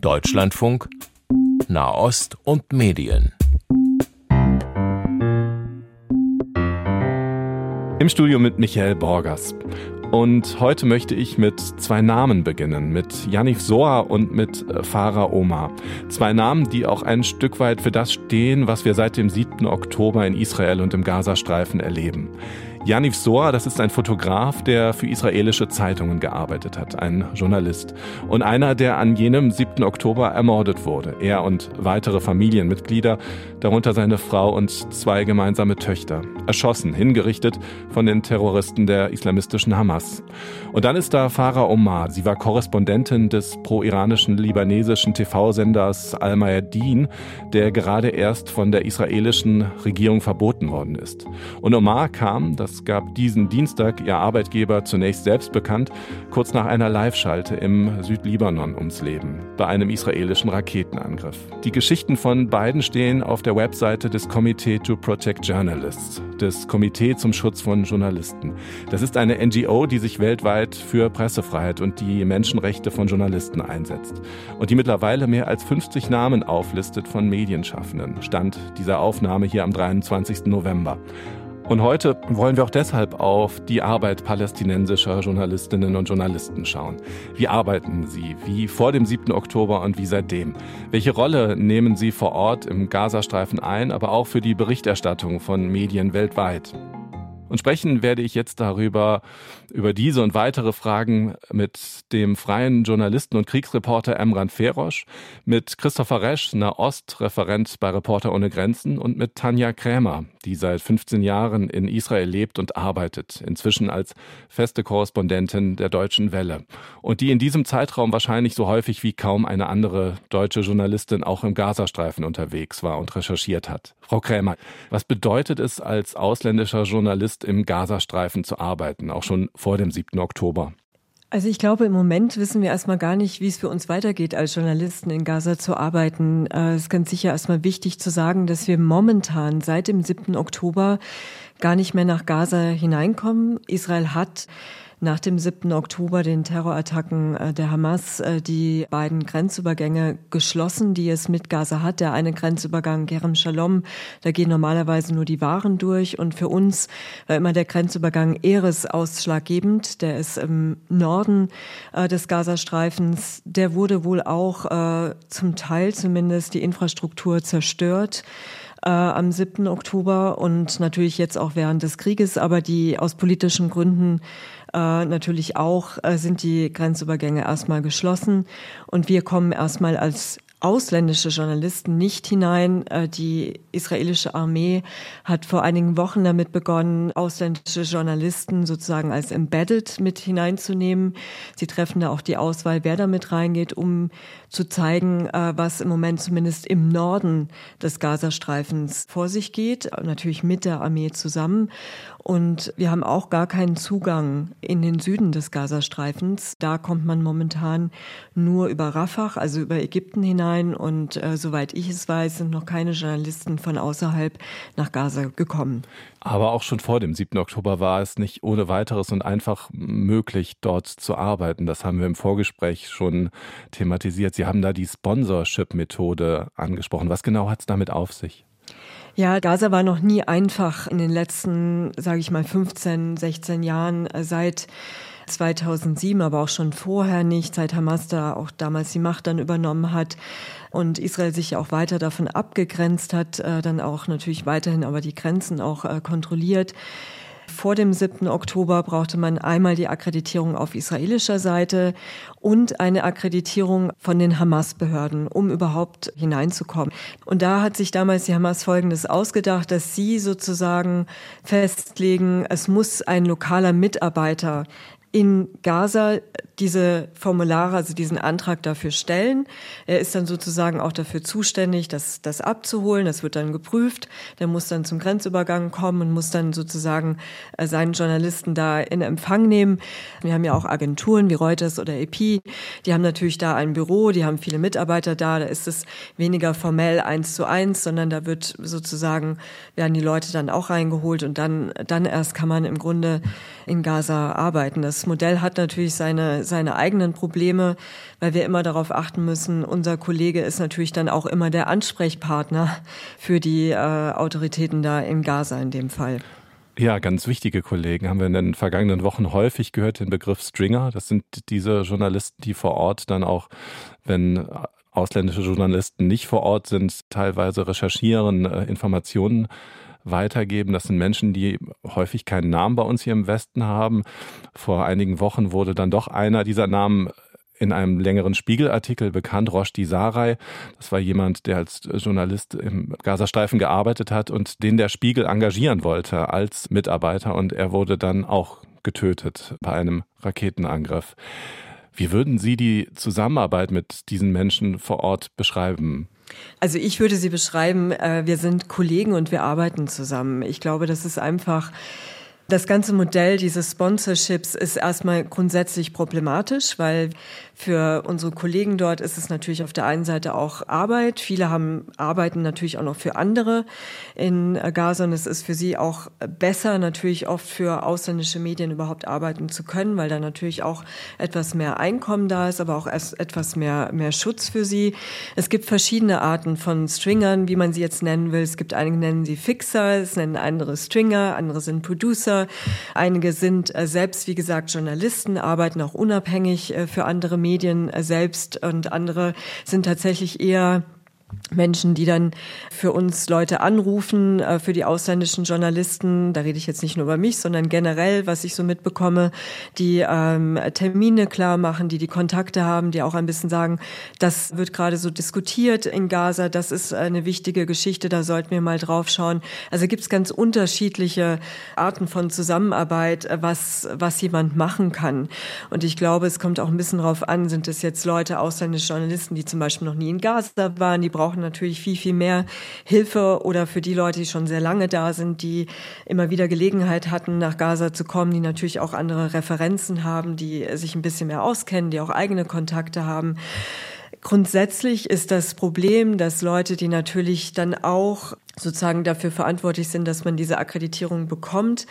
Deutschlandfunk Nahost und Medien. Im Studio mit Michael Borgers. Und heute möchte ich mit zwei Namen beginnen, mit Janif Soa und mit äh, Farah Omar. Zwei Namen, die auch ein Stück weit für das stehen, was wir seit dem 7. Oktober in Israel und im Gazastreifen erleben. Yaniv Soa, das ist ein Fotograf, der für israelische Zeitungen gearbeitet hat, ein Journalist. Und einer, der an jenem 7. Oktober ermordet wurde. Er und weitere Familienmitglieder, darunter seine Frau und zwei gemeinsame Töchter. Erschossen, hingerichtet von den Terroristen der islamistischen Hamas. Und dann ist da Farah Omar. Sie war Korrespondentin des pro-iranischen libanesischen TV-Senders Al-Mayadin, der gerade erst von der israelischen Regierung verboten worden ist. Und Omar kam, das gab diesen Dienstag ihr Arbeitgeber zunächst selbst bekannt, kurz nach einer Live-Schalte im Südlibanon ums Leben, bei einem israelischen Raketenangriff. Die Geschichten von beiden stehen auf der Webseite des Committee to Protect Journalists, des Komitee zum Schutz von Journalisten. Das ist eine NGO, die sich weltweit für Pressefreiheit und die Menschenrechte von Journalisten einsetzt und die mittlerweile mehr als 50 Namen auflistet von Medienschaffenden. Stand dieser Aufnahme hier am 23. November. Und heute wollen wir auch deshalb auf die Arbeit palästinensischer Journalistinnen und Journalisten schauen. Wie arbeiten sie? Wie vor dem 7. Oktober und wie seitdem? Welche Rolle nehmen sie vor Ort im Gazastreifen ein, aber auch für die Berichterstattung von Medien weltweit? Und sprechen werde ich jetzt darüber, über diese und weitere Fragen mit dem freien Journalisten und Kriegsreporter Emran Ferosch, mit Christopher Resch, Nahost-Referent bei Reporter ohne Grenzen und mit Tanja Krämer, die seit 15 Jahren in Israel lebt und arbeitet, inzwischen als feste Korrespondentin der Deutschen Welle. Und die in diesem Zeitraum wahrscheinlich so häufig wie kaum eine andere deutsche Journalistin auch im Gazastreifen unterwegs war und recherchiert hat. Frau Krämer, was bedeutet es, als ausländischer Journalist im Gazastreifen zu arbeiten, auch schon vor dem 7. Oktober? Also ich glaube, im Moment wissen wir erstmal gar nicht, wie es für uns weitergeht, als Journalisten in Gaza zu arbeiten. Äh, es ist ganz sicher erstmal wichtig zu sagen, dass wir momentan seit dem 7. Oktober gar nicht mehr nach Gaza hineinkommen. Israel hat nach dem 7. Oktober, den Terrorattacken äh, der Hamas, äh, die beiden Grenzübergänge geschlossen, die es mit Gaza hat. Der eine Grenzübergang Kerem Shalom, da gehen normalerweise nur die Waren durch. Und für uns war immer der Grenzübergang Eres ausschlaggebend. Der ist im Norden äh, des Gazastreifens. Der wurde wohl auch zum Teil zumindest die Infrastruktur zerstört äh, am 7. Oktober und natürlich jetzt auch während des Krieges, aber die aus politischen Gründen äh, natürlich auch äh, sind die Grenzübergänge erstmal geschlossen und wir kommen erstmal als ausländische Journalisten nicht hinein. Äh, die israelische Armee hat vor einigen Wochen damit begonnen, ausländische Journalisten sozusagen als embedded mit hineinzunehmen. Sie treffen da auch die Auswahl, wer damit reingeht, um zu zeigen, äh, was im Moment zumindest im Norden des Gazastreifens vor sich geht, natürlich mit der Armee zusammen. Und wir haben auch gar keinen Zugang in den Süden des Gazastreifens. Da kommt man momentan nur über Rafah, also über Ägypten hinein. Und äh, soweit ich es weiß, sind noch keine Journalisten von außerhalb nach Gaza gekommen. Aber auch schon vor dem 7. Oktober war es nicht ohne weiteres und einfach möglich, dort zu arbeiten. Das haben wir im Vorgespräch schon thematisiert. Sie haben da die Sponsorship-Methode angesprochen. Was genau hat es damit auf sich? Ja, Gaza war noch nie einfach in den letzten, sage ich mal, 15, 16 Jahren äh, seit 2007, aber auch schon vorher nicht, seit Hamas da auch damals die Macht dann übernommen hat und Israel sich auch weiter davon abgegrenzt hat, äh, dann auch natürlich weiterhin aber die Grenzen auch äh, kontrolliert. Vor dem 7. Oktober brauchte man einmal die Akkreditierung auf israelischer Seite und eine Akkreditierung von den Hamas-Behörden, um überhaupt hineinzukommen. Und da hat sich damals die Hamas Folgendes ausgedacht, dass sie sozusagen festlegen, es muss ein lokaler Mitarbeiter in Gaza diese Formulare, also diesen Antrag dafür stellen. Er ist dann sozusagen auch dafür zuständig, das, das abzuholen. Das wird dann geprüft. Der muss dann zum Grenzübergang kommen und muss dann sozusagen äh, seinen Journalisten da in Empfang nehmen. Wir haben ja auch Agenturen wie Reuters oder EP. Die haben natürlich da ein Büro, die haben viele Mitarbeiter da. Da ist es weniger formell eins zu eins, sondern da wird sozusagen, werden die Leute dann auch reingeholt und dann, dann erst kann man im Grunde in Gaza arbeiten. Das Modell hat natürlich seine, seine eigenen Probleme, weil wir immer darauf achten müssen, unser Kollege ist natürlich dann auch immer der Ansprechpartner für die äh, Autoritäten da in Gaza in dem Fall. Ja, ganz wichtige Kollegen haben wir in den vergangenen Wochen häufig gehört, den Begriff Stringer. Das sind diese Journalisten, die vor Ort dann auch, wenn ausländische Journalisten nicht vor Ort sind, teilweise recherchieren, äh, Informationen weitergeben. Das sind Menschen, die häufig keinen Namen bei uns hier im Westen haben. Vor einigen Wochen wurde dann doch einer dieser Namen in einem längeren Spiegelartikel bekannt, Roshdi Sarai. Das war jemand, der als Journalist im Gazastreifen gearbeitet hat und den der Spiegel engagieren wollte als Mitarbeiter. Und er wurde dann auch getötet bei einem Raketenangriff. Wie würden Sie die Zusammenarbeit mit diesen Menschen vor Ort beschreiben? Also ich würde sie beschreiben, äh, wir sind Kollegen und wir arbeiten zusammen. Ich glaube, das ist einfach das ganze Modell dieses Sponsorships ist erstmal grundsätzlich problematisch, weil für unsere Kollegen dort ist es natürlich auf der einen Seite auch Arbeit. Viele haben arbeiten natürlich auch noch für andere in Gaza und es ist für sie auch besser, natürlich oft für ausländische Medien überhaupt arbeiten zu können, weil da natürlich auch etwas mehr Einkommen da ist, aber auch etwas mehr, mehr Schutz für sie. Es gibt verschiedene Arten von Stringern, wie man sie jetzt nennen will. Es gibt einige nennen sie Fixer, es nennen andere Stringer, andere sind Producer. Einige sind äh, selbst, wie gesagt, Journalisten, arbeiten auch unabhängig äh, für andere Medien. Medien selbst und andere sind tatsächlich eher Menschen, die dann für uns Leute anrufen, äh, für die ausländischen Journalisten, da rede ich jetzt nicht nur über mich, sondern generell, was ich so mitbekomme, die ähm, Termine klar machen, die die Kontakte haben, die auch ein bisschen sagen, das wird gerade so diskutiert in Gaza, das ist eine wichtige Geschichte, da sollten wir mal drauf schauen. Also gibt es ganz unterschiedliche Arten von Zusammenarbeit, äh, was, was jemand machen kann. Und ich glaube, es kommt auch ein bisschen drauf an, sind es jetzt Leute, ausländische Journalisten, die zum Beispiel noch nie in Gaza waren, die brauchen natürlich viel, viel mehr Hilfe oder für die Leute, die schon sehr lange da sind, die immer wieder Gelegenheit hatten, nach Gaza zu kommen, die natürlich auch andere Referenzen haben, die sich ein bisschen mehr auskennen, die auch eigene Kontakte haben. Grundsätzlich ist das Problem, dass Leute, die natürlich dann auch sozusagen dafür verantwortlich sind, dass man diese Akkreditierung bekommt,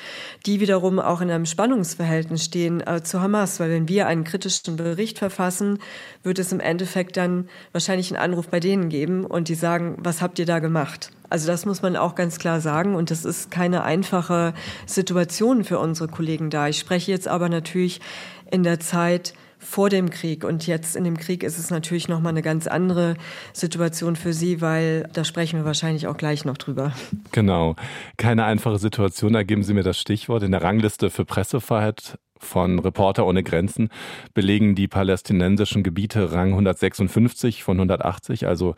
die wiederum auch in einem Spannungsverhältnis stehen äh, zu Hamas. Weil wenn wir einen kritischen Bericht verfassen, wird es im Endeffekt dann wahrscheinlich einen Anruf bei denen geben und die sagen, was habt ihr da gemacht? Also das muss man auch ganz klar sagen und das ist keine einfache Situation für unsere Kollegen da. Ich spreche jetzt aber natürlich in der Zeit, vor dem Krieg. Und jetzt in dem Krieg ist es natürlich nochmal eine ganz andere Situation für Sie, weil da sprechen wir wahrscheinlich auch gleich noch drüber. Genau. Keine einfache Situation, da geben Sie mir das Stichwort. In der Rangliste für Pressefreiheit von Reporter ohne Grenzen belegen die palästinensischen Gebiete Rang 156 von 180. Also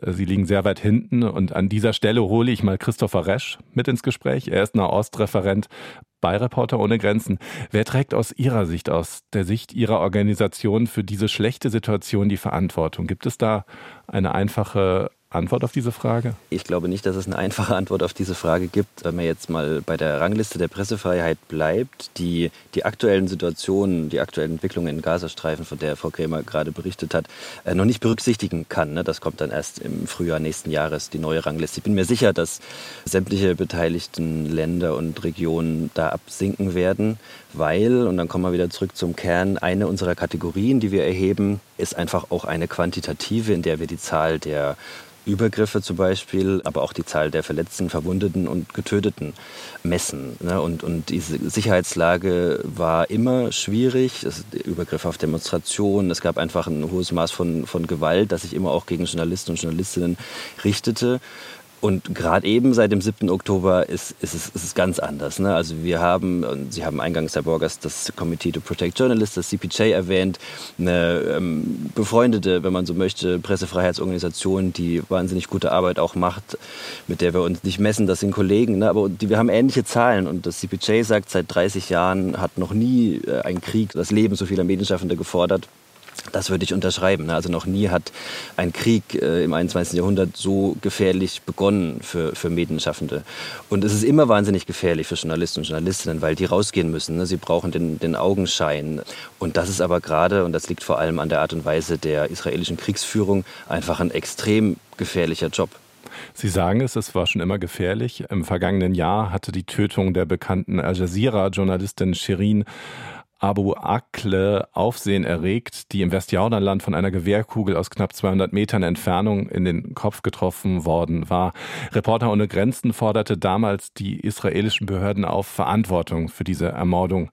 äh, sie liegen sehr weit hinten. Und an dieser Stelle hole ich mal Christopher Resch mit ins Gespräch. Er ist Nahostreferent bei Reporter ohne Grenzen. Wer trägt aus Ihrer Sicht, aus der Sicht Ihrer Organisation für diese schlechte Situation die Verantwortung? Gibt es da eine einfache Antwort auf diese Frage? Ich glaube nicht, dass es eine einfache Antwort auf diese Frage gibt. Wenn man jetzt mal bei der Rangliste der Pressefreiheit bleibt, die die aktuellen Situationen, die aktuellen Entwicklungen in Gazastreifen, von der Frau Krämer gerade berichtet hat, äh, noch nicht berücksichtigen kann. Ne? Das kommt dann erst im Frühjahr nächsten Jahres, die neue Rangliste. Ich bin mir sicher, dass sämtliche beteiligten Länder und Regionen da absinken werden, weil, und dann kommen wir wieder zurück zum Kern, eine unserer Kategorien, die wir erheben, ist einfach auch eine quantitative, in der wir die Zahl der Übergriffe zum Beispiel, aber auch die Zahl der Verletzten, Verwundeten und Getöteten messen. Ne? Und, und diese Sicherheitslage war immer schwierig. Es, Übergriffe auf Demonstrationen, es gab einfach ein hohes Maß von, von Gewalt, das sich immer auch gegen Journalisten und Journalistinnen richtete. Und gerade eben seit dem 7. Oktober ist, ist, es, ist es ganz anders. Ne? Also wir haben, und Sie haben eingangs, Herr Borgers, das Committee to Protect Journalists, das CPJ erwähnt, eine ähm, befreundete, wenn man so möchte, Pressefreiheitsorganisation, die wahnsinnig gute Arbeit auch macht, mit der wir uns nicht messen, das sind Kollegen, ne? aber die, wir haben ähnliche Zahlen und das CPJ sagt, seit 30 Jahren hat noch nie äh, ein Krieg das Leben so vieler Medienschaffender gefordert das würde ich unterschreiben. Also noch nie hat ein Krieg äh, im 21. Jahrhundert so gefährlich begonnen für, für Medienschaffende. Und es ist immer wahnsinnig gefährlich für Journalisten und Journalistinnen, weil die rausgehen müssen. Ne? Sie brauchen den, den Augenschein. Und das ist aber gerade, und das liegt vor allem an der Art und Weise der israelischen Kriegsführung, einfach ein extrem gefährlicher Job. Sie sagen es, es war schon immer gefährlich. Im vergangenen Jahr hatte die Tötung der bekannten Al Jazeera-Journalistin Shirin Abu Akle Aufsehen erregt, die im Westjordanland von einer Gewehrkugel aus knapp 200 Metern Entfernung in den Kopf getroffen worden war. Reporter ohne Grenzen forderte damals die israelischen Behörden auf, Verantwortung für diese Ermordung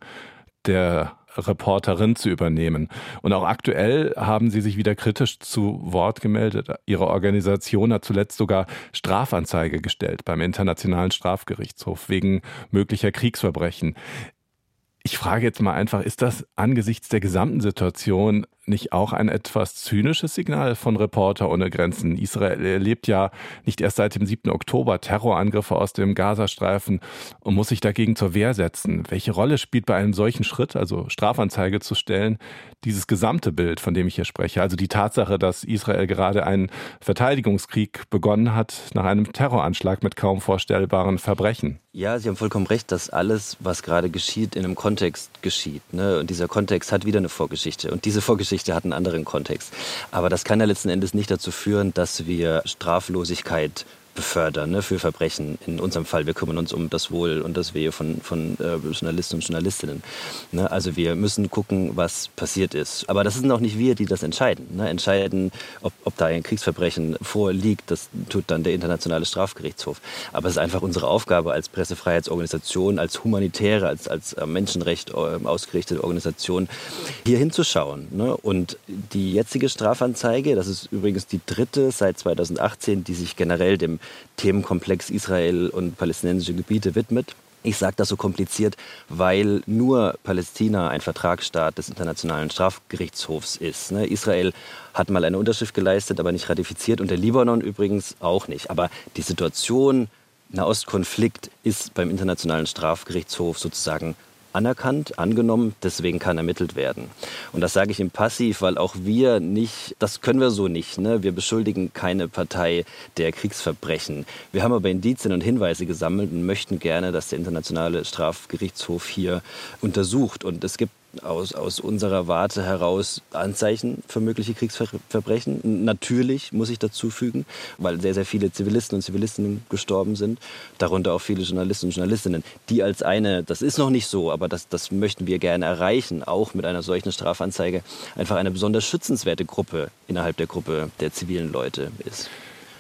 der Reporterin zu übernehmen. Und auch aktuell haben sie sich wieder kritisch zu Wort gemeldet. Ihre Organisation hat zuletzt sogar Strafanzeige gestellt beim Internationalen Strafgerichtshof wegen möglicher Kriegsverbrechen. Ich frage jetzt mal einfach, ist das angesichts der gesamten Situation nicht auch ein etwas zynisches Signal von Reporter ohne Grenzen? Israel erlebt ja nicht erst seit dem 7. Oktober Terrorangriffe aus dem Gazastreifen und muss sich dagegen zur Wehr setzen. Welche Rolle spielt bei einem solchen Schritt, also Strafanzeige zu stellen, dieses gesamte Bild, von dem ich hier spreche? Also die Tatsache, dass Israel gerade einen Verteidigungskrieg begonnen hat nach einem Terroranschlag mit kaum vorstellbaren Verbrechen. Ja, Sie haben vollkommen recht, dass alles, was gerade geschieht, in einem Kontext geschieht. Ne? Und dieser Kontext hat wieder eine Vorgeschichte. Und diese Vorgeschichte Geschichte hat einen anderen Kontext. Aber das kann ja letzten Endes nicht dazu führen, dass wir Straflosigkeit befördern ne, für Verbrechen. In unserem Fall, wir kümmern uns um das Wohl und das Wehe von, von äh, Journalisten und Journalistinnen. Ne, also wir müssen gucken, was passiert ist. Aber das sind auch nicht wir, die das entscheiden. Ne. Entscheiden, ob, ob da ein Kriegsverbrechen vorliegt, das tut dann der Internationale Strafgerichtshof. Aber es ist einfach unsere Aufgabe als Pressefreiheitsorganisation, als humanitäre, als, als äh, Menschenrecht äh, ausgerichtete Organisation, hier hinzuschauen. Ne. Und die jetzige Strafanzeige, das ist übrigens die dritte seit 2018, die sich generell dem Themenkomplex Israel und palästinensische Gebiete widmet. Ich sage das so kompliziert, weil nur Palästina ein Vertragsstaat des Internationalen Strafgerichtshofs ist. Ne? Israel hat mal eine Unterschrift geleistet, aber nicht ratifiziert und der Libanon übrigens auch nicht. Aber die Situation Nahostkonflikt ist beim Internationalen Strafgerichtshof sozusagen anerkannt, angenommen, deswegen kann ermittelt werden. Und das sage ich im Passiv, weil auch wir nicht, das können wir so nicht. Ne? Wir beschuldigen keine Partei der Kriegsverbrechen. Wir haben aber Indizien und Hinweise gesammelt und möchten gerne, dass der Internationale Strafgerichtshof hier untersucht. Und es gibt aus, aus unserer Warte heraus Anzeichen für mögliche Kriegsverbrechen. Natürlich muss ich dazu fügen, weil sehr, sehr viele Zivilisten und Zivilistinnen gestorben sind, darunter auch viele Journalisten und Journalistinnen, die als eine, das ist noch nicht so, aber das, das möchten wir gerne erreichen, auch mit einer solchen Strafanzeige, einfach eine besonders schützenswerte Gruppe innerhalb der Gruppe der zivilen Leute ist.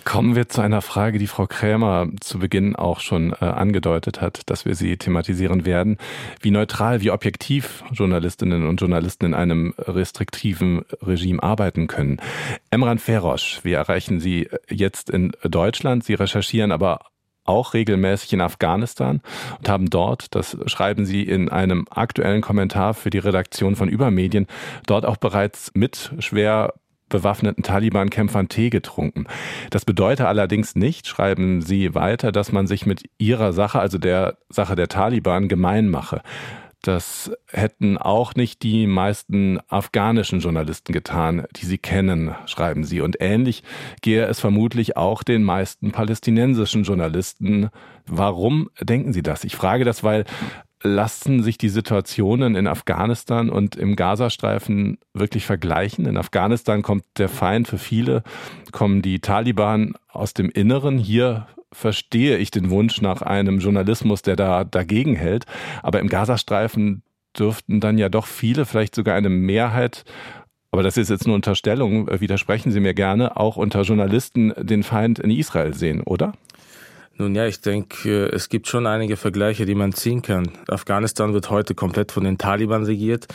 Kommen wir zu einer Frage, die Frau Krämer zu Beginn auch schon äh, angedeutet hat, dass wir sie thematisieren werden. Wie neutral, wie objektiv Journalistinnen und Journalisten in einem restriktiven Regime arbeiten können. Emran Ferosch, wir erreichen Sie jetzt in Deutschland. Sie recherchieren aber auch regelmäßig in Afghanistan und haben dort, das schreiben Sie in einem aktuellen Kommentar für die Redaktion von Übermedien, dort auch bereits mit schwer bewaffneten Taliban-Kämpfern Tee getrunken. Das bedeutet allerdings nicht, schreiben sie weiter, dass man sich mit ihrer Sache, also der Sache der Taliban, gemein mache. Das hätten auch nicht die meisten afghanischen Journalisten getan, die sie kennen, schreiben sie. Und ähnlich gehe es vermutlich auch den meisten palästinensischen Journalisten. Warum denken Sie das? Ich frage das, weil lassen sich die Situationen in Afghanistan und im Gazastreifen wirklich vergleichen? In Afghanistan kommt der Feind für viele, kommen die Taliban aus dem Inneren. Hier verstehe ich den Wunsch nach einem Journalismus, der da dagegen hält. Aber im Gazastreifen dürften dann ja doch viele, vielleicht sogar eine Mehrheit aber das ist jetzt eine Unterstellung, widersprechen Sie mir gerne, auch unter Journalisten den Feind in Israel sehen, oder? Nun ja, ich denke, es gibt schon einige Vergleiche, die man ziehen kann. Afghanistan wird heute komplett von den Taliban regiert.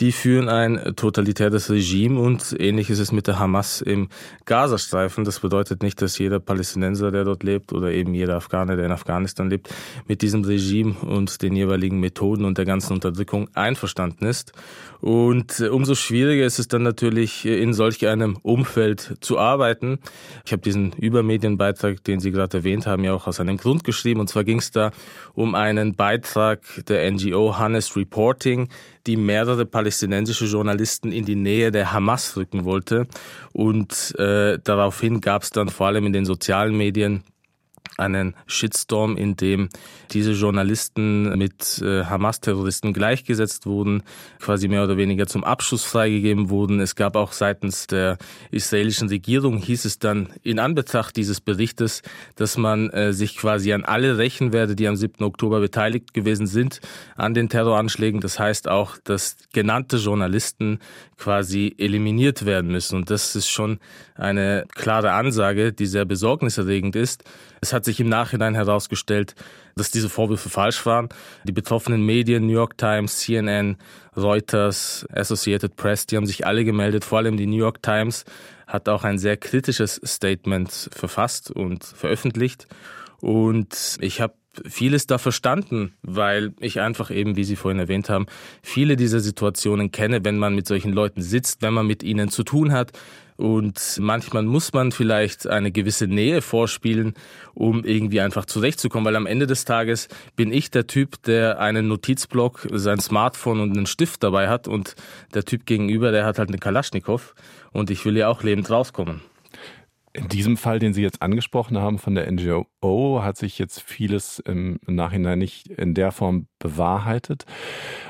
Die führen ein totalitäres Regime und ähnlich ist es mit der Hamas im Gazastreifen. Das bedeutet nicht, dass jeder Palästinenser, der dort lebt, oder eben jeder Afghaner, der in Afghanistan lebt, mit diesem Regime und den jeweiligen Methoden und der ganzen Unterdrückung einverstanden ist. Und äh, umso schwieriger ist es dann natürlich, äh, in solch einem Umfeld zu arbeiten. Ich habe diesen Übermedienbeitrag, den Sie gerade erwähnt haben, ja auch aus einem Grund geschrieben. Und zwar ging es da um einen Beitrag der NGO Honest Reporting, die mehrere palästinensische Journalisten in die Nähe der Hamas rücken wollte. Und äh, daraufhin gab es dann vor allem in den sozialen Medien einen Shitstorm, in dem diese Journalisten mit äh, Hamas-Terroristen gleichgesetzt wurden, quasi mehr oder weniger zum Abschuss freigegeben wurden. Es gab auch seitens der israelischen Regierung, hieß es dann in Anbetracht dieses Berichtes, dass man äh, sich quasi an alle rächen werde, die am 7. Oktober beteiligt gewesen sind an den Terroranschlägen. Das heißt auch, dass genannte Journalisten quasi eliminiert werden müssen. Und das ist schon eine klare Ansage, die sehr besorgniserregend ist. Es hat sich im Nachhinein herausgestellt, dass diese Vorwürfe falsch waren. Die betroffenen Medien, New York Times, CNN, Reuters, Associated Press, die haben sich alle gemeldet. Vor allem die New York Times hat auch ein sehr kritisches Statement verfasst und veröffentlicht. Und ich habe vieles da verstanden, weil ich einfach eben, wie Sie vorhin erwähnt haben, viele dieser Situationen kenne, wenn man mit solchen Leuten sitzt, wenn man mit ihnen zu tun hat. Und manchmal muss man vielleicht eine gewisse Nähe vorspielen, um irgendwie einfach zurechtzukommen, weil am Ende des Tages bin ich der Typ, der einen Notizblock, sein Smartphone und einen Stift dabei hat und der Typ gegenüber, der hat halt eine Kalaschnikow und ich will ja auch lebend rauskommen. In diesem Fall, den Sie jetzt angesprochen haben von der NGO, hat sich jetzt vieles im Nachhinein nicht in der Form bewahrheitet.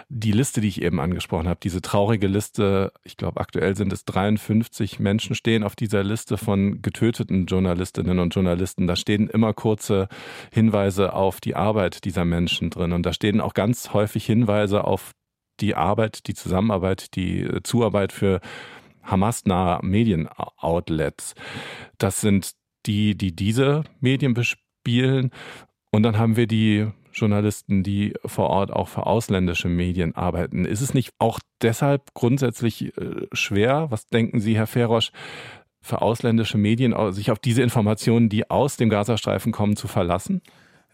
Die Liste, die ich eben angesprochen habe, diese traurige Liste, ich glaube aktuell sind es 53 Menschen stehen auf dieser Liste von getöteten Journalistinnen und Journalisten. Da stehen immer kurze Hinweise auf die Arbeit dieser Menschen drin und da stehen auch ganz häufig Hinweise auf die Arbeit, die Zusammenarbeit, die Zuarbeit für Hamas-nahe Medienoutlets. Das sind die, die diese Medien bespielen. Und dann haben wir die Journalisten, die vor Ort auch für ausländische Medien arbeiten. Ist es nicht auch deshalb grundsätzlich äh, schwer, was denken Sie, Herr Ferosch, für ausländische Medien, sich auf diese Informationen, die aus dem Gazastreifen kommen, zu verlassen?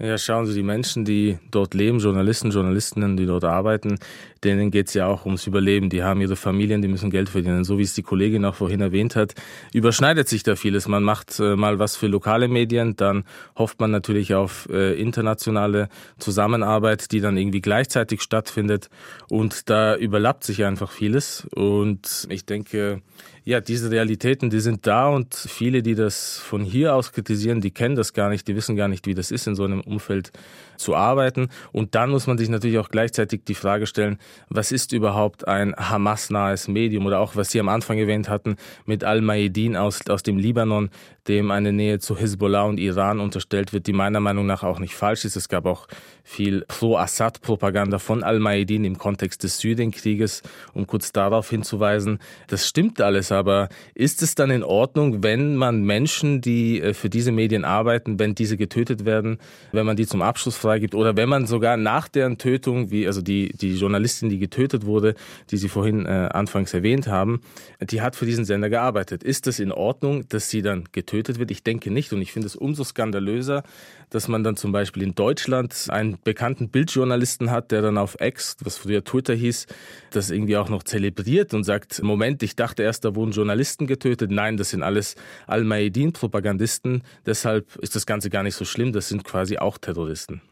Ja, schauen Sie, die Menschen, die dort leben, Journalisten, Journalistinnen, die dort arbeiten, denen geht es ja auch ums Überleben. Die haben ihre Familien, die müssen Geld verdienen. So wie es die Kollegin auch vorhin erwähnt hat, überschneidet sich da vieles. Man macht äh, mal was für lokale Medien, dann hofft man natürlich auf äh, internationale Zusammenarbeit, die dann irgendwie gleichzeitig stattfindet. Und da überlappt sich einfach vieles. Und ich denke, ja, diese Realitäten, die sind da und viele, die das von hier aus kritisieren, die kennen das gar nicht, die wissen gar nicht, wie das ist, in so einem Umfeld zu arbeiten. Und dann muss man sich natürlich auch gleichzeitig die Frage stellen, was ist überhaupt ein Hamas-nahes Medium? Oder auch, was Sie am Anfang erwähnt hatten, mit Al-Maidin aus, aus dem Libanon, dem eine Nähe zu Hisbollah und Iran unterstellt wird, die meiner Meinung nach auch nicht falsch ist. Es gab auch viel Pro-Assad-Propaganda von Al-Maidin im Kontext des Syrienkrieges, um kurz darauf hinzuweisen. Das stimmt alles, aber ist es dann in Ordnung, wenn man Menschen, die äh, für diese Medien arbeiten, wenn diese getötet werden, wenn man die zum Abschluss freigibt oder wenn man sogar nach deren Tötung, wie also die, die Journalistin, die getötet wurde, die Sie vorhin äh, anfangs erwähnt haben, die hat für diesen Sender gearbeitet. Ist es in Ordnung, dass sie dann getötet wird? Ich denke nicht und ich finde es umso skandalöser, dass man dann zum Beispiel in Deutschland einen bekannten Bildjournalisten hat, der dann auf X, was früher Twitter hieß, das irgendwie auch noch zelebriert und sagt, Moment, ich dachte erst, da wurden Journalisten getötet. Nein, das sind alles Al-Maidin-Propagandisten. Deshalb ist das Ganze gar nicht so schlimm. Das sind quasi auch Terroristen.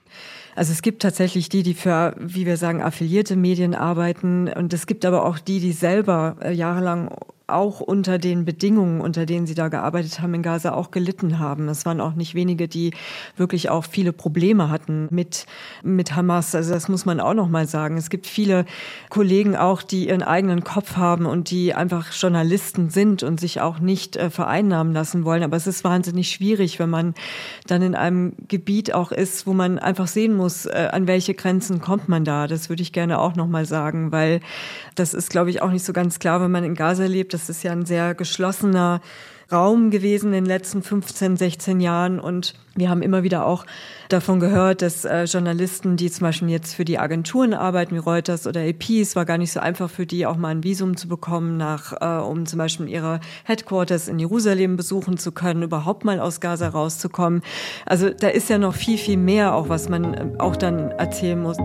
Also es gibt tatsächlich die, die für, wie wir sagen, affiliierte Medien arbeiten. Und es gibt aber auch die, die selber äh, jahrelang auch unter den Bedingungen, unter denen sie da gearbeitet haben in Gaza, auch gelitten haben. Es waren auch nicht wenige, die wirklich auch viele Probleme hatten mit, mit Hamas. Also das muss man auch noch mal sagen. Es gibt viele Kollegen auch, die ihren eigenen Kopf haben und die einfach Journalisten sind und sich auch nicht äh, vereinnahmen lassen wollen. Aber es ist wahnsinnig schwierig, wenn man dann in einem Gebiet auch ist, wo man einfach sehen muss, äh, an welche Grenzen kommt man da. Das würde ich gerne auch noch mal sagen, weil das ist, glaube ich, auch nicht so ganz klar, wenn man in Gaza lebt das ist ja ein sehr geschlossener Raum gewesen in den letzten 15, 16 Jahren. Und wir haben immer wieder auch davon gehört, dass äh, Journalisten, die zum Beispiel jetzt für die Agenturen arbeiten, wie Reuters oder AP, es war gar nicht so einfach für die, auch mal ein Visum zu bekommen, nach, äh, um zum Beispiel ihre Headquarters in Jerusalem besuchen zu können, überhaupt mal aus Gaza rauszukommen. Also da ist ja noch viel, viel mehr, auch was man äh, auch dann erzählen muss.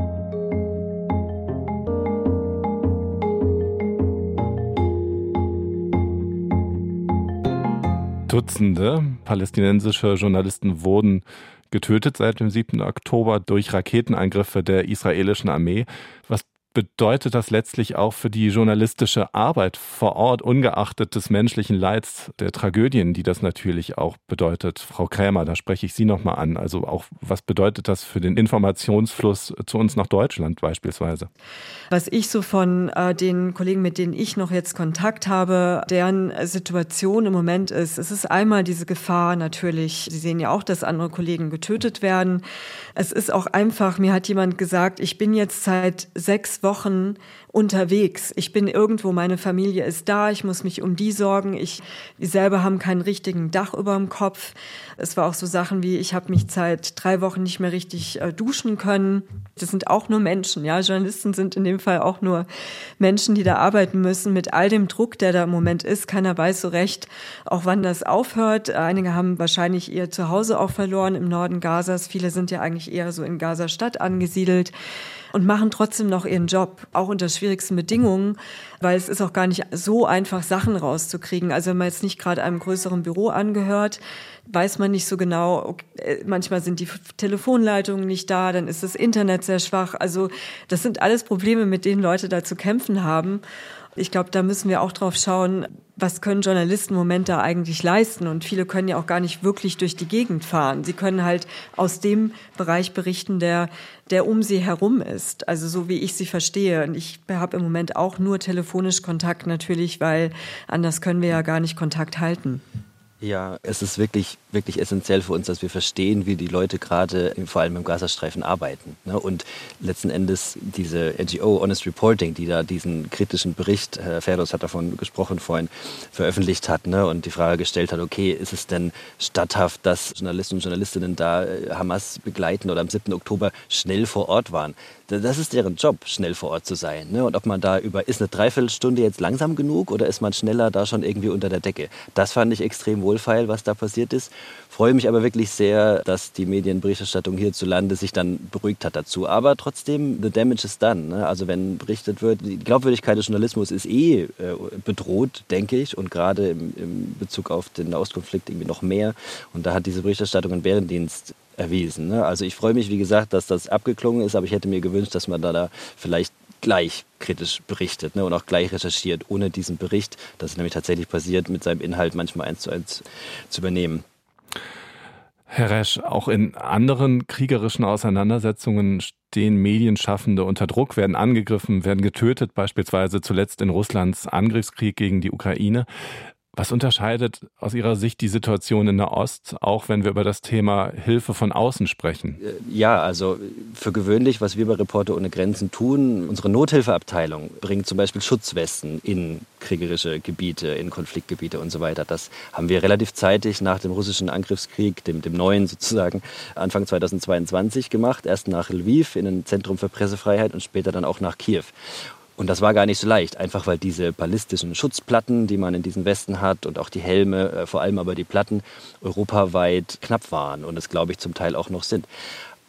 Dutzende palästinensische Journalisten wurden getötet seit dem 7. Oktober durch Raketenangriffe der israelischen Armee. Was bedeutet das letztlich auch für die journalistische Arbeit vor Ort, ungeachtet des menschlichen Leids, der Tragödien, die das natürlich auch bedeutet? Frau Krämer, da spreche ich Sie nochmal an. Also auch, was bedeutet das für den Informationsfluss zu uns nach Deutschland beispielsweise? Was ich so von äh, den Kollegen, mit denen ich noch jetzt Kontakt habe, deren Situation im Moment ist, es ist einmal diese Gefahr natürlich, Sie sehen ja auch, dass andere Kollegen getötet werden. Es ist auch einfach, mir hat jemand gesagt, ich bin jetzt seit sechs Wochen unterwegs. Ich bin irgendwo, meine Familie ist da, ich muss mich um die sorgen. Ich selber haben keinen richtigen Dach über dem Kopf. Es war auch so Sachen wie, ich habe mich seit drei Wochen nicht mehr richtig äh, duschen können. Das sind auch nur Menschen, ja. Journalisten sind in dem Fall auch nur Menschen, die da arbeiten müssen mit all dem Druck, der da im Moment ist. Keiner weiß so recht, auch wann das aufhört. Einige haben wahrscheinlich ihr Zuhause auch verloren im Norden Gazas. Viele sind ja eigentlich eher so in Gaza-Stadt angesiedelt und machen trotzdem noch ihren Job, auch unter schwierigsten Bedingungen, weil es ist auch gar nicht so einfach, Sachen rauszukriegen. Also wenn man jetzt nicht gerade einem größeren Büro angehört, weiß man nicht so genau, okay, äh, manchmal sind die Telefonleitungen nicht da, dann ist das Internet sehr schwach. Also das sind alles Probleme, mit denen Leute da zu kämpfen haben. Ich glaube, da müssen wir auch drauf schauen, was können Journalisten im Moment da eigentlich leisten? Und viele können ja auch gar nicht wirklich durch die Gegend fahren. Sie können halt aus dem Bereich berichten, der, der um sie herum ist. Also so wie ich sie verstehe. Und ich habe im Moment auch nur telefonisch Kontakt natürlich, weil anders können wir ja gar nicht Kontakt halten. Ja, es ist wirklich, wirklich essentiell für uns, dass wir verstehen, wie die Leute gerade vor allem im Gazastreifen arbeiten. Ne? Und letzten Endes diese NGO Honest Reporting, die da diesen kritischen Bericht, Herr Ferdos hat davon gesprochen vorhin, veröffentlicht hat ne? und die Frage gestellt hat, okay, ist es denn statthaft, dass Journalisten und Journalistinnen da äh, Hamas begleiten oder am 7. Oktober schnell vor Ort waren? das ist deren Job, schnell vor Ort zu sein. Ne? Und ob man da über, ist eine Dreiviertelstunde jetzt langsam genug oder ist man schneller da schon irgendwie unter der Decke? Das fand ich extrem wohlfeil, was da passiert ist. Freue mich aber wirklich sehr, dass die Medienberichterstattung hierzulande sich dann beruhigt hat dazu. Aber trotzdem, the damage is done. Ne? Also wenn berichtet wird, die Glaubwürdigkeit des Journalismus ist eh äh, bedroht, denke ich. Und gerade im, im Bezug auf den Nahostkonflikt irgendwie noch mehr. Und da hat diese Berichterstattung im Bärendienst erwiesen. Ne? Also ich freue mich, wie gesagt, dass das abgeklungen ist, aber ich hätte mir gewünscht, dass man da, da vielleicht gleich kritisch berichtet ne, und auch gleich recherchiert, ohne diesen Bericht, das ist nämlich tatsächlich passiert, mit seinem Inhalt manchmal eins zu eins zu übernehmen. Herr Resch, auch in anderen kriegerischen Auseinandersetzungen stehen Medienschaffende unter Druck, werden angegriffen, werden getötet, beispielsweise zuletzt in Russlands Angriffskrieg gegen die Ukraine. Was unterscheidet aus Ihrer Sicht die Situation in der Ost, auch wenn wir über das Thema Hilfe von außen sprechen? Äh, ja, also für gewöhnlich, was wir bei Reporter ohne Grenzen tun, unsere Nothilfeabteilung bringt zum Beispiel Schutzwesten in kriegerische Gebiete, in Konfliktgebiete und so weiter. Das haben wir relativ zeitig nach dem russischen Angriffskrieg, dem, dem neuen sozusagen, Anfang 2022 gemacht. Erst nach Lviv in ein Zentrum für Pressefreiheit und später dann auch nach Kiew. Und das war gar nicht so leicht, einfach weil diese ballistischen Schutzplatten, die man in diesen Westen hat und auch die Helme, äh, vor allem aber die Platten, europaweit knapp waren und es, glaube ich, zum Teil auch noch sind.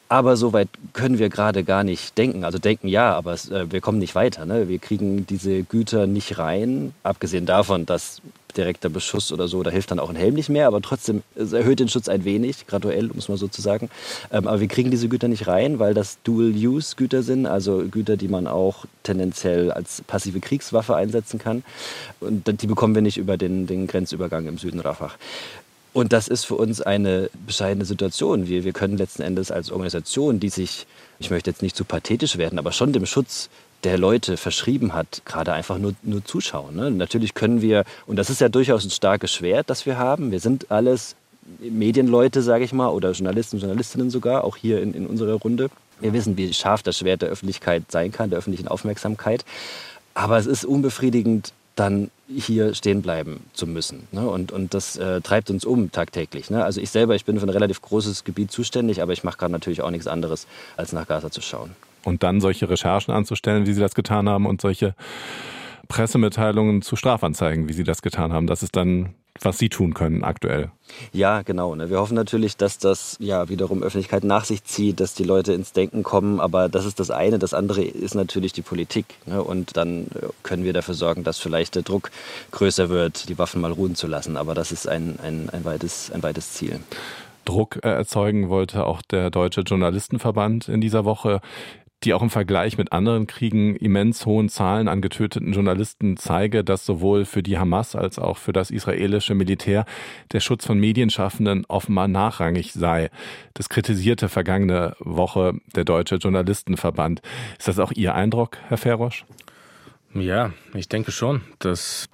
Aber so weit können wir gerade gar nicht denken. Also denken ja, aber es, äh, wir kommen nicht weiter. Ne? Wir kriegen diese Güter nicht rein, abgesehen davon, dass direkter Beschuss oder so, da hilft dann auch ein Helm nicht mehr, aber trotzdem, erhöht den Schutz ein wenig, graduell, um es mal so zu sagen. Ähm, aber wir kriegen diese Güter nicht rein, weil das Dual-Use-Güter sind, also Güter, die man auch tendenziell als passive Kriegswaffe einsetzen kann. Und die bekommen wir nicht über den, den Grenzübergang im Süden Rafah. Und das ist für uns eine bescheidene Situation. Wir, wir können letzten Endes als Organisation, die sich, ich möchte jetzt nicht zu pathetisch werden, aber schon dem Schutz der Leute verschrieben hat, gerade einfach nur, nur zuschauen. Ne? Natürlich können wir, und das ist ja durchaus ein starkes Schwert, das wir haben, wir sind alles Medienleute, sage ich mal, oder Journalisten, Journalistinnen sogar, auch hier in, in unserer Runde. Wir wissen, wie scharf das Schwert der Öffentlichkeit sein kann, der öffentlichen Aufmerksamkeit. Aber es ist unbefriedigend, dann hier stehen bleiben zu müssen. Ne? Und, und das äh, treibt uns um tagtäglich. Ne? Also ich selber, ich bin für ein relativ großes Gebiet zuständig, aber ich mache gerade natürlich auch nichts anderes, als nach Gaza zu schauen. Und dann solche Recherchen anzustellen, wie Sie das getan haben, und solche Pressemitteilungen zu Strafanzeigen, wie Sie das getan haben. Das ist dann was Sie tun können aktuell. Ja, genau. Ne? Wir hoffen natürlich, dass das ja wiederum Öffentlichkeit nach sich zieht, dass die Leute ins Denken kommen. Aber das ist das eine. Das andere ist natürlich die Politik. Ne? Und dann äh, können wir dafür sorgen, dass vielleicht der Druck größer wird, die Waffen mal ruhen zu lassen. Aber das ist ein, ein, ein, weites, ein weites Ziel. Druck äh, erzeugen wollte auch der Deutsche Journalistenverband in dieser Woche die auch im Vergleich mit anderen Kriegen immens hohen Zahlen an getöteten Journalisten zeige, dass sowohl für die Hamas als auch für das israelische Militär der Schutz von Medienschaffenden offenbar nachrangig sei. Das kritisierte vergangene Woche der Deutsche Journalistenverband. Ist das auch Ihr Eindruck, Herr Ferosch? Ja, ich denke schon, dass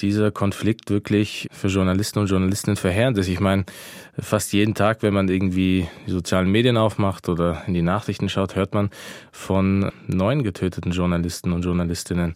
dieser Konflikt wirklich für Journalisten und Journalistinnen verheerend ist. Ich meine, fast jeden Tag, wenn man irgendwie die sozialen Medien aufmacht oder in die Nachrichten schaut, hört man von neun getöteten Journalisten und Journalistinnen.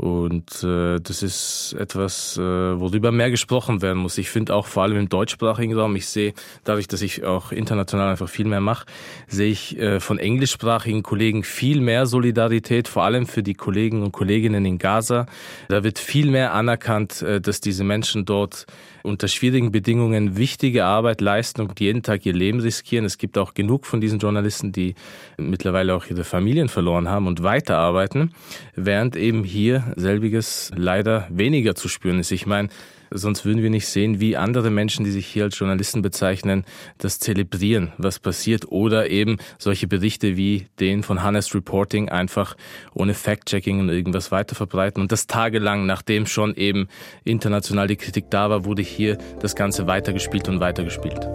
Und äh, das ist etwas, äh, worüber mehr gesprochen werden muss. Ich finde auch vor allem im deutschsprachigen Raum, ich sehe, dadurch, dass ich auch international einfach viel mehr mache, sehe ich äh, von englischsprachigen Kollegen viel mehr Solidarität, vor allem für die Kollegen und Kolleginnen in Gaza. Da wird viel mehr anerkannt, äh, dass diese Menschen dort unter schwierigen Bedingungen wichtige Arbeit leisten und jeden Tag ihr Leben riskieren. Es gibt auch genug von diesen Journalisten, die mittlerweile auch ihre Familien verloren haben und weiterarbeiten, während eben hier selbiges leider weniger zu spüren ist. Ich meine, Sonst würden wir nicht sehen, wie andere Menschen, die sich hier als Journalisten bezeichnen, das zelebrieren, was passiert. Oder eben solche Berichte wie den von Hannes Reporting einfach ohne Fact-Checking und irgendwas weiterverbreiten. Und das tagelang, nachdem schon eben international die Kritik da war, wurde hier das Ganze weitergespielt und weitergespielt.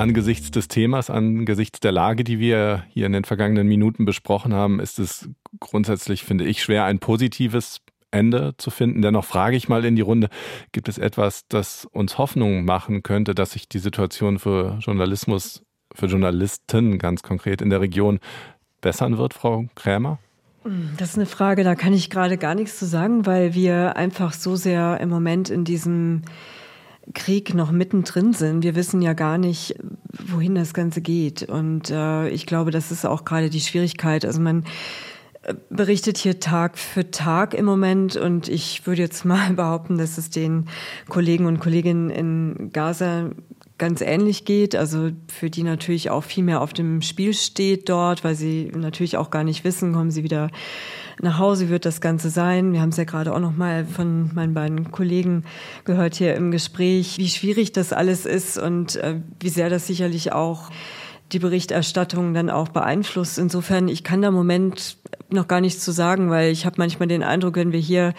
Angesichts des Themas, angesichts der Lage, die wir hier in den vergangenen Minuten besprochen haben, ist es grundsätzlich, finde ich, schwer, ein positives Ende zu finden. Dennoch frage ich mal in die Runde, gibt es etwas, das uns Hoffnung machen könnte, dass sich die Situation für Journalismus, für Journalisten ganz konkret in der Region bessern wird, Frau Krämer? Das ist eine Frage, da kann ich gerade gar nichts zu sagen, weil wir einfach so sehr im Moment in diesem Krieg noch mittendrin sind. Wir wissen ja gar nicht, wohin das Ganze geht. Und äh, ich glaube, das ist auch gerade die Schwierigkeit. Also man äh, berichtet hier Tag für Tag im Moment und ich würde jetzt mal behaupten, dass es den Kollegen und Kolleginnen in Gaza ganz ähnlich geht, also für die natürlich auch viel mehr auf dem Spiel steht dort, weil sie natürlich auch gar nicht wissen, kommen sie wieder nach Hause wird das Ganze sein. Wir haben es ja gerade auch noch mal von meinen beiden Kollegen gehört hier im Gespräch, wie schwierig das alles ist und äh, wie sehr das sicherlich auch die Berichterstattung dann auch beeinflusst. Insofern, ich kann da im Moment noch gar nichts zu sagen, weil ich habe manchmal den Eindruck, wenn wir hier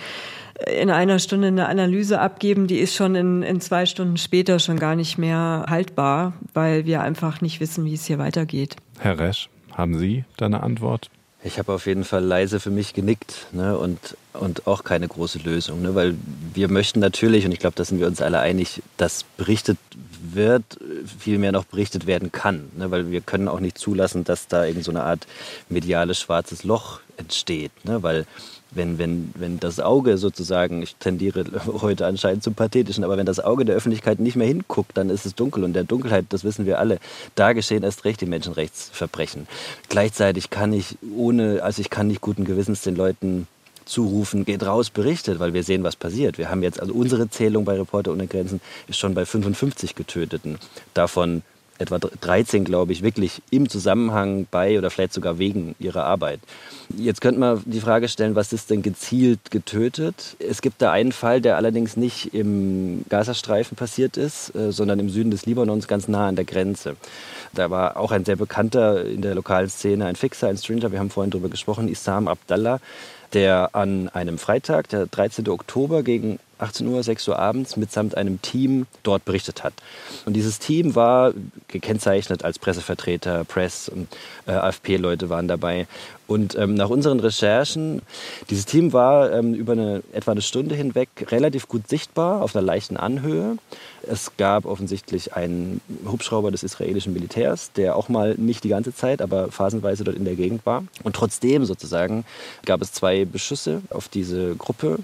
in einer Stunde eine Analyse abgeben, die ist schon in, in zwei Stunden später schon gar nicht mehr haltbar, weil wir einfach nicht wissen, wie es hier weitergeht. Herr Resch, haben Sie da eine Antwort? Ich habe auf jeden Fall leise für mich genickt ne, und, und auch keine große Lösung, ne, weil wir möchten natürlich, und ich glaube, da sind wir uns alle einig, dass berichtet wird, vielmehr noch berichtet werden kann, ne, weil wir können auch nicht zulassen, dass da irgend so eine Art mediales schwarzes Loch entsteht, ne, weil wenn, wenn, wenn das Auge sozusagen, ich tendiere heute anscheinend zum Pathetischen, aber wenn das Auge der Öffentlichkeit nicht mehr hinguckt, dann ist es dunkel. Und der Dunkelheit, das wissen wir alle, da geschehen erst recht die Menschenrechtsverbrechen. Gleichzeitig kann ich ohne, also ich kann nicht guten Gewissens den Leuten zurufen, geht raus, berichtet, weil wir sehen, was passiert. Wir haben jetzt, also unsere Zählung bei Reporter ohne Grenzen ist schon bei 55 Getöteten. Davon etwa 13, glaube ich, wirklich im Zusammenhang bei oder vielleicht sogar wegen ihrer Arbeit. Jetzt könnte man die Frage stellen, was ist denn gezielt getötet? Es gibt da einen Fall, der allerdings nicht im Gazastreifen passiert ist, äh, sondern im Süden des Libanons, ganz nah an der Grenze. Da war auch ein sehr bekannter in der lokalen Szene, ein Fixer, ein Stranger, wir haben vorhin darüber gesprochen, Isam Abdallah, der an einem Freitag, der 13. Oktober, gegen 18 Uhr, 6 Uhr abends mitsamt einem Team dort berichtet hat. Und dieses Team war gekennzeichnet als Pressevertreter, Press und äh, AFP-Leute waren dabei. Und ähm, nach unseren Recherchen, dieses Team war ähm, über eine, etwa eine Stunde hinweg relativ gut sichtbar, auf einer leichten Anhöhe. Es gab offensichtlich einen Hubschrauber des israelischen Militärs, der auch mal nicht die ganze Zeit, aber phasenweise dort in der Gegend war. Und trotzdem sozusagen gab es zwei Beschüsse auf diese Gruppe.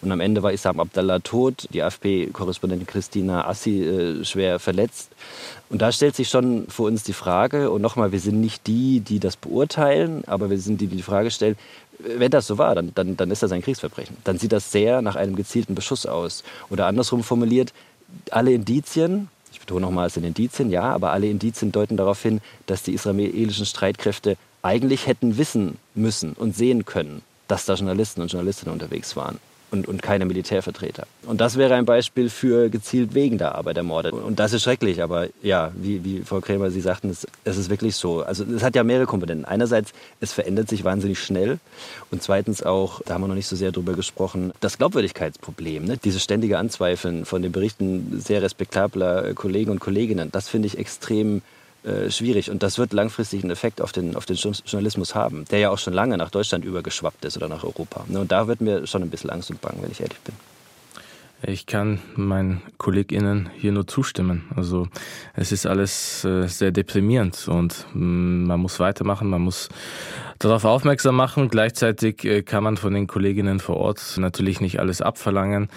Und am Ende war Isam Abdallah tot, die AfP-Korrespondentin Christina Assi äh, schwer verletzt. Und da stellt sich schon für uns die Frage, und nochmal, wir sind nicht die, die das beurteilen, aber wir sind die, die die Frage stellen, wenn das so war, dann, dann, dann ist das ein Kriegsverbrechen. Dann sieht das sehr nach einem gezielten Beschuss aus. Oder andersrum formuliert, alle Indizien, ich betone nochmal, es sind Indizien, ja, aber alle Indizien deuten darauf hin, dass die israelischen Streitkräfte eigentlich hätten wissen müssen und sehen können, dass da Journalisten und Journalistinnen unterwegs waren. Und, und keine Militärvertreter. Und das wäre ein Beispiel für gezielt wegen der Arbeit ermordet. Und das ist schrecklich, aber ja, wie, wie Frau Krämer, Sie sagten, es, es ist wirklich so. Also es hat ja mehrere Komponenten. Einerseits, es verändert sich wahnsinnig schnell und zweitens auch, da haben wir noch nicht so sehr drüber gesprochen, das Glaubwürdigkeitsproblem, ne? dieses ständige Anzweifeln von den Berichten sehr respektabler Kollegen und Kolleginnen, das finde ich extrem äh, schwierig. Und das wird langfristig einen Effekt auf den, auf den Journalismus haben, der ja auch schon lange nach Deutschland übergeschwappt ist oder nach Europa. Ne, und da wird mir schon ein bisschen Angst und Bang, wenn ich ehrlich bin. Ich kann meinen KollegInnen hier nur zustimmen. Also es ist alles äh, sehr deprimierend und mm, man muss weitermachen, man muss darauf aufmerksam machen. Gleichzeitig äh, kann man von den Kolleginnen vor Ort natürlich nicht alles abverlangen.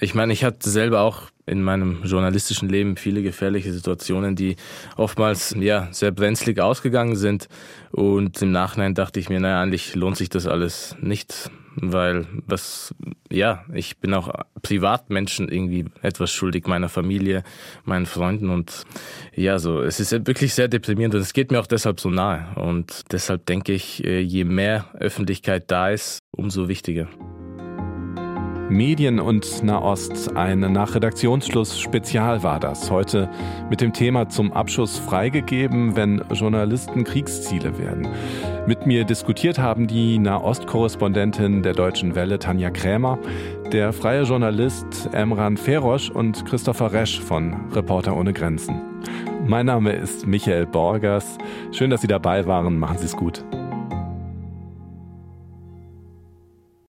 Ich meine, ich hatte selber auch in meinem journalistischen Leben viele gefährliche Situationen, die oftmals ja sehr brenzlig ausgegangen sind. Und im Nachhinein dachte ich mir, naja, eigentlich lohnt sich das alles nicht, weil was ja, ich bin auch Privatmenschen irgendwie etwas schuldig meiner Familie, meinen Freunden und ja, so es ist wirklich sehr deprimierend und es geht mir auch deshalb so nahe und deshalb denke ich, äh, je mehr Öffentlichkeit da ist, umso wichtiger. Medien und Nahost. Ein nach Redaktionsschluss Spezial war das. Heute mit dem Thema zum Abschuss freigegeben, wenn Journalisten Kriegsziele werden. Mit mir diskutiert haben die Nahost-Korrespondentin der Deutschen Welle Tanja Krämer, der freie Journalist Emran Ferosch und Christopher Resch von Reporter ohne Grenzen. Mein Name ist Michael Borgers. Schön, dass Sie dabei waren. Machen Sie es gut.